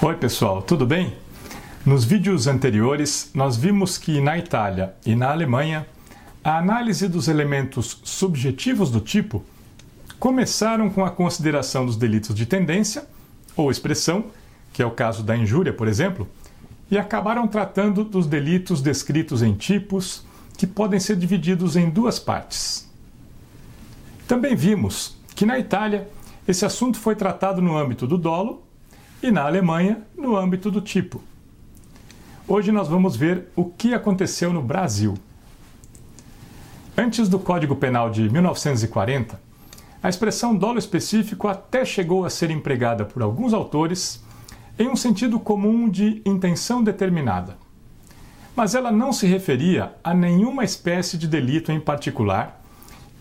Oi, pessoal, tudo bem? Nos vídeos anteriores, nós vimos que na Itália e na Alemanha, a análise dos elementos subjetivos do tipo começaram com a consideração dos delitos de tendência ou expressão, que é o caso da injúria, por exemplo, e acabaram tratando dos delitos descritos em tipos, que podem ser divididos em duas partes. Também vimos que na Itália esse assunto foi tratado no âmbito do dolo e na Alemanha no âmbito do tipo. Hoje nós vamos ver o que aconteceu no Brasil. Antes do Código Penal de 1940, a expressão dolo específico até chegou a ser empregada por alguns autores em um sentido comum de intenção determinada. Mas ela não se referia a nenhuma espécie de delito em particular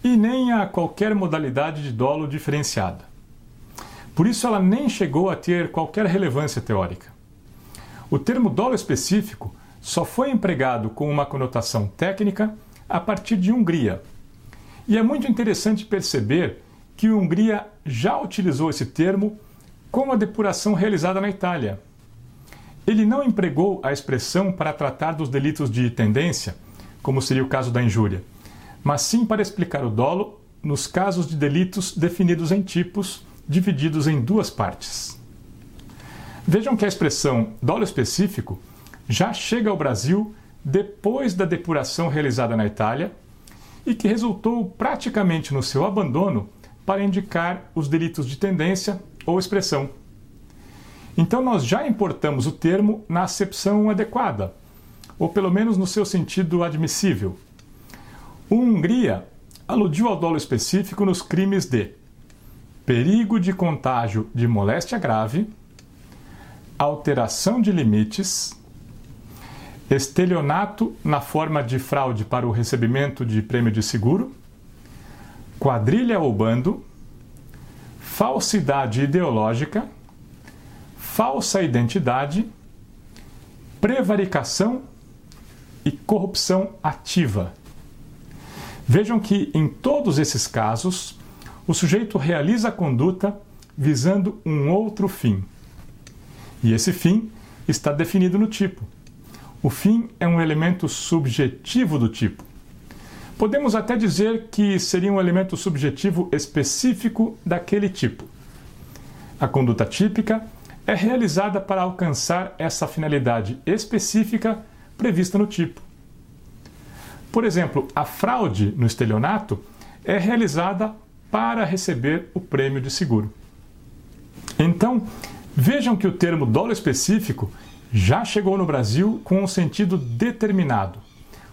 e nem a qualquer modalidade de dolo diferenciada. Por isso, ela nem chegou a ter qualquer relevância teórica. O termo dolo específico só foi empregado com uma conotação técnica a partir de Hungria. E é muito interessante perceber que Hungria já utilizou esse termo com a depuração realizada na Itália. Ele não empregou a expressão para tratar dos delitos de tendência, como seria o caso da injúria, mas sim para explicar o dolo nos casos de delitos definidos em tipos divididos em duas partes. Vejam que a expressão dolo específico já chega ao Brasil depois da depuração realizada na Itália e que resultou praticamente no seu abandono para indicar os delitos de tendência ou expressão. Então, nós já importamos o termo na acepção adequada, ou pelo menos no seu sentido admissível. O Hungria aludiu ao dolo específico nos crimes de perigo de contágio de moléstia grave, alteração de limites, estelionato na forma de fraude para o recebimento de prêmio de seguro, quadrilha ou bando, falsidade ideológica, falsa identidade, prevaricação e corrupção ativa. Vejam que em todos esses casos, o sujeito realiza a conduta visando um outro fim. E esse fim está definido no tipo. O fim é um elemento subjetivo do tipo. Podemos até dizer que seria um elemento subjetivo específico daquele tipo. A conduta típica é realizada para alcançar essa finalidade específica prevista no tipo. Por exemplo, a fraude no estelionato é realizada para receber o prêmio de seguro. Então, vejam que o termo dolo específico já chegou no Brasil com um sentido determinado,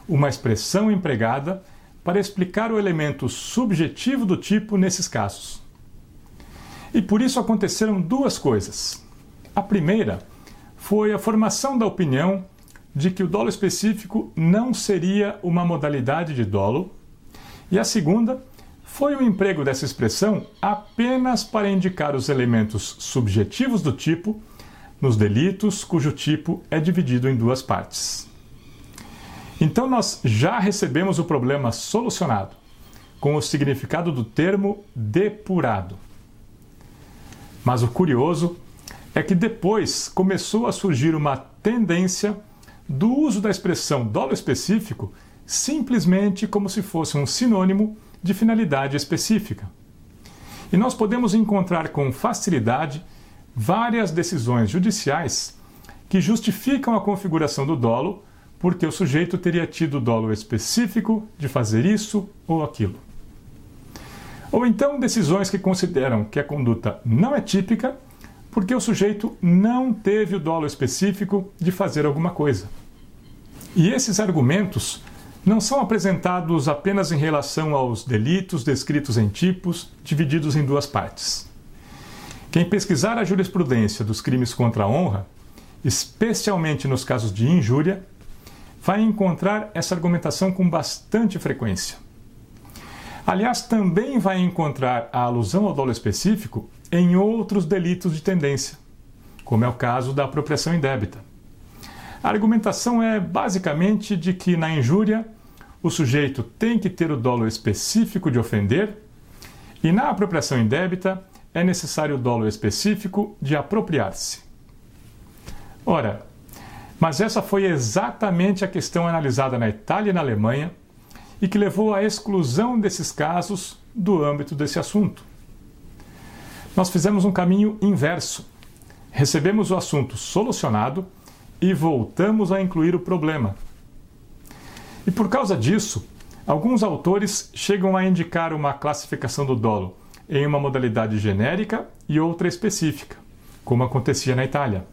uma expressão empregada para explicar o elemento subjetivo do tipo nesses casos. E por isso aconteceram duas coisas. A primeira foi a formação da opinião de que o dolo específico não seria uma modalidade de dolo, e a segunda foi o emprego dessa expressão apenas para indicar os elementos subjetivos do tipo nos delitos cujo tipo é dividido em duas partes. Então nós já recebemos o problema solucionado, com o significado do termo depurado. Mas o curioso é que depois começou a surgir uma tendência do uso da expressão dolo específico simplesmente como se fosse um sinônimo de finalidade específica. E nós podemos encontrar com facilidade várias decisões judiciais que justificam a configuração do dolo porque o sujeito teria tido dolo específico de fazer isso ou aquilo. Ou então decisões que consideram que a conduta não é típica porque o sujeito não teve o dolo específico de fazer alguma coisa. E esses argumentos não são apresentados apenas em relação aos delitos descritos em tipos, divididos em duas partes. Quem pesquisar a jurisprudência dos crimes contra a honra, especialmente nos casos de injúria, vai encontrar essa argumentação com bastante frequência. Aliás, também vai encontrar a alusão ao dolo específico em outros delitos de tendência, como é o caso da apropriação indébita. A argumentação é basicamente de que na injúria o sujeito tem que ter o dolo específico de ofender e na apropriação indébita é necessário o dolo específico de apropriar-se. Ora, mas essa foi exatamente a questão analisada na Itália e na Alemanha e que levou à exclusão desses casos do âmbito desse assunto. Nós fizemos um caminho inverso. Recebemos o assunto solucionado e voltamos a incluir o problema. E por causa disso, alguns autores chegam a indicar uma classificação do dolo em uma modalidade genérica e outra específica, como acontecia na Itália.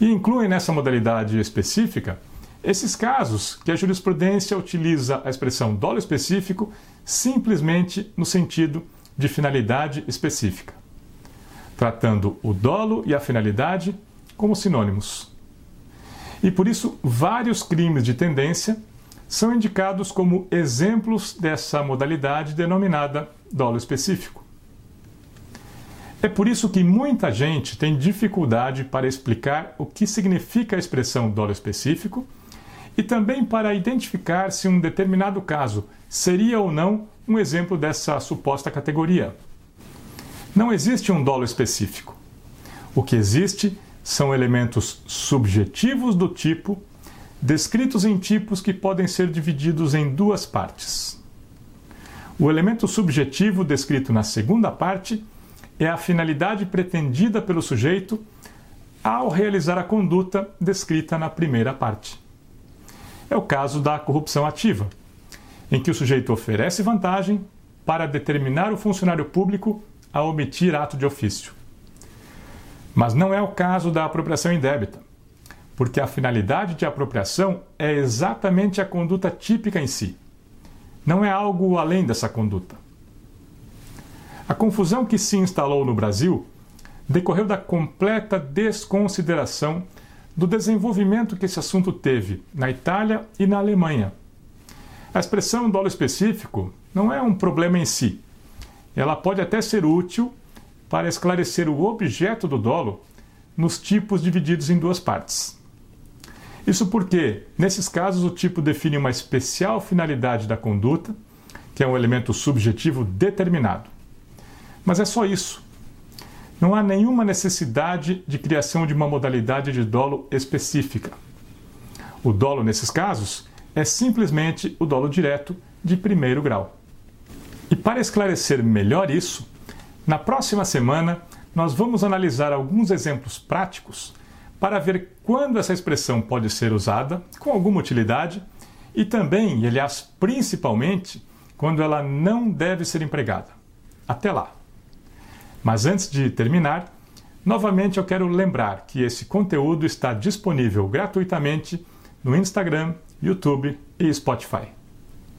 E incluem nessa modalidade específica esses casos que a jurisprudência utiliza a expressão dolo específico simplesmente no sentido de finalidade específica, tratando o dolo e a finalidade como sinônimos. E por isso, vários crimes de tendência são indicados como exemplos dessa modalidade denominada dolo específico. É por isso que muita gente tem dificuldade para explicar o que significa a expressão dolo específico e também para identificar se um determinado caso seria ou não um exemplo dessa suposta categoria. Não existe um dolo específico. O que existe são elementos subjetivos do tipo, descritos em tipos que podem ser divididos em duas partes. O elemento subjetivo descrito na segunda parte é a finalidade pretendida pelo sujeito ao realizar a conduta descrita na primeira parte. É o caso da corrupção ativa, em que o sujeito oferece vantagem para determinar o funcionário público a omitir ato de ofício. Mas não é o caso da apropriação indébita, porque a finalidade de apropriação é exatamente a conduta típica em si. Não é algo além dessa conduta. A confusão que se instalou no Brasil decorreu da completa desconsideração do desenvolvimento que esse assunto teve na Itália e na Alemanha. A expressão dolo específico não é um problema em si. Ela pode até ser útil para esclarecer o objeto do dolo nos tipos divididos em duas partes. Isso porque, nesses casos, o tipo define uma especial finalidade da conduta, que é um elemento subjetivo determinado. Mas é só isso. Não há nenhuma necessidade de criação de uma modalidade de dolo específica. O dolo, nesses casos, é simplesmente o dolo direto de primeiro grau. E para esclarecer melhor isso, na próxima semana, nós vamos analisar alguns exemplos práticos para ver quando essa expressão pode ser usada com alguma utilidade e também, aliás, principalmente, quando ela não deve ser empregada. Até lá! Mas antes de terminar, novamente eu quero lembrar que esse conteúdo está disponível gratuitamente no Instagram, YouTube e Spotify.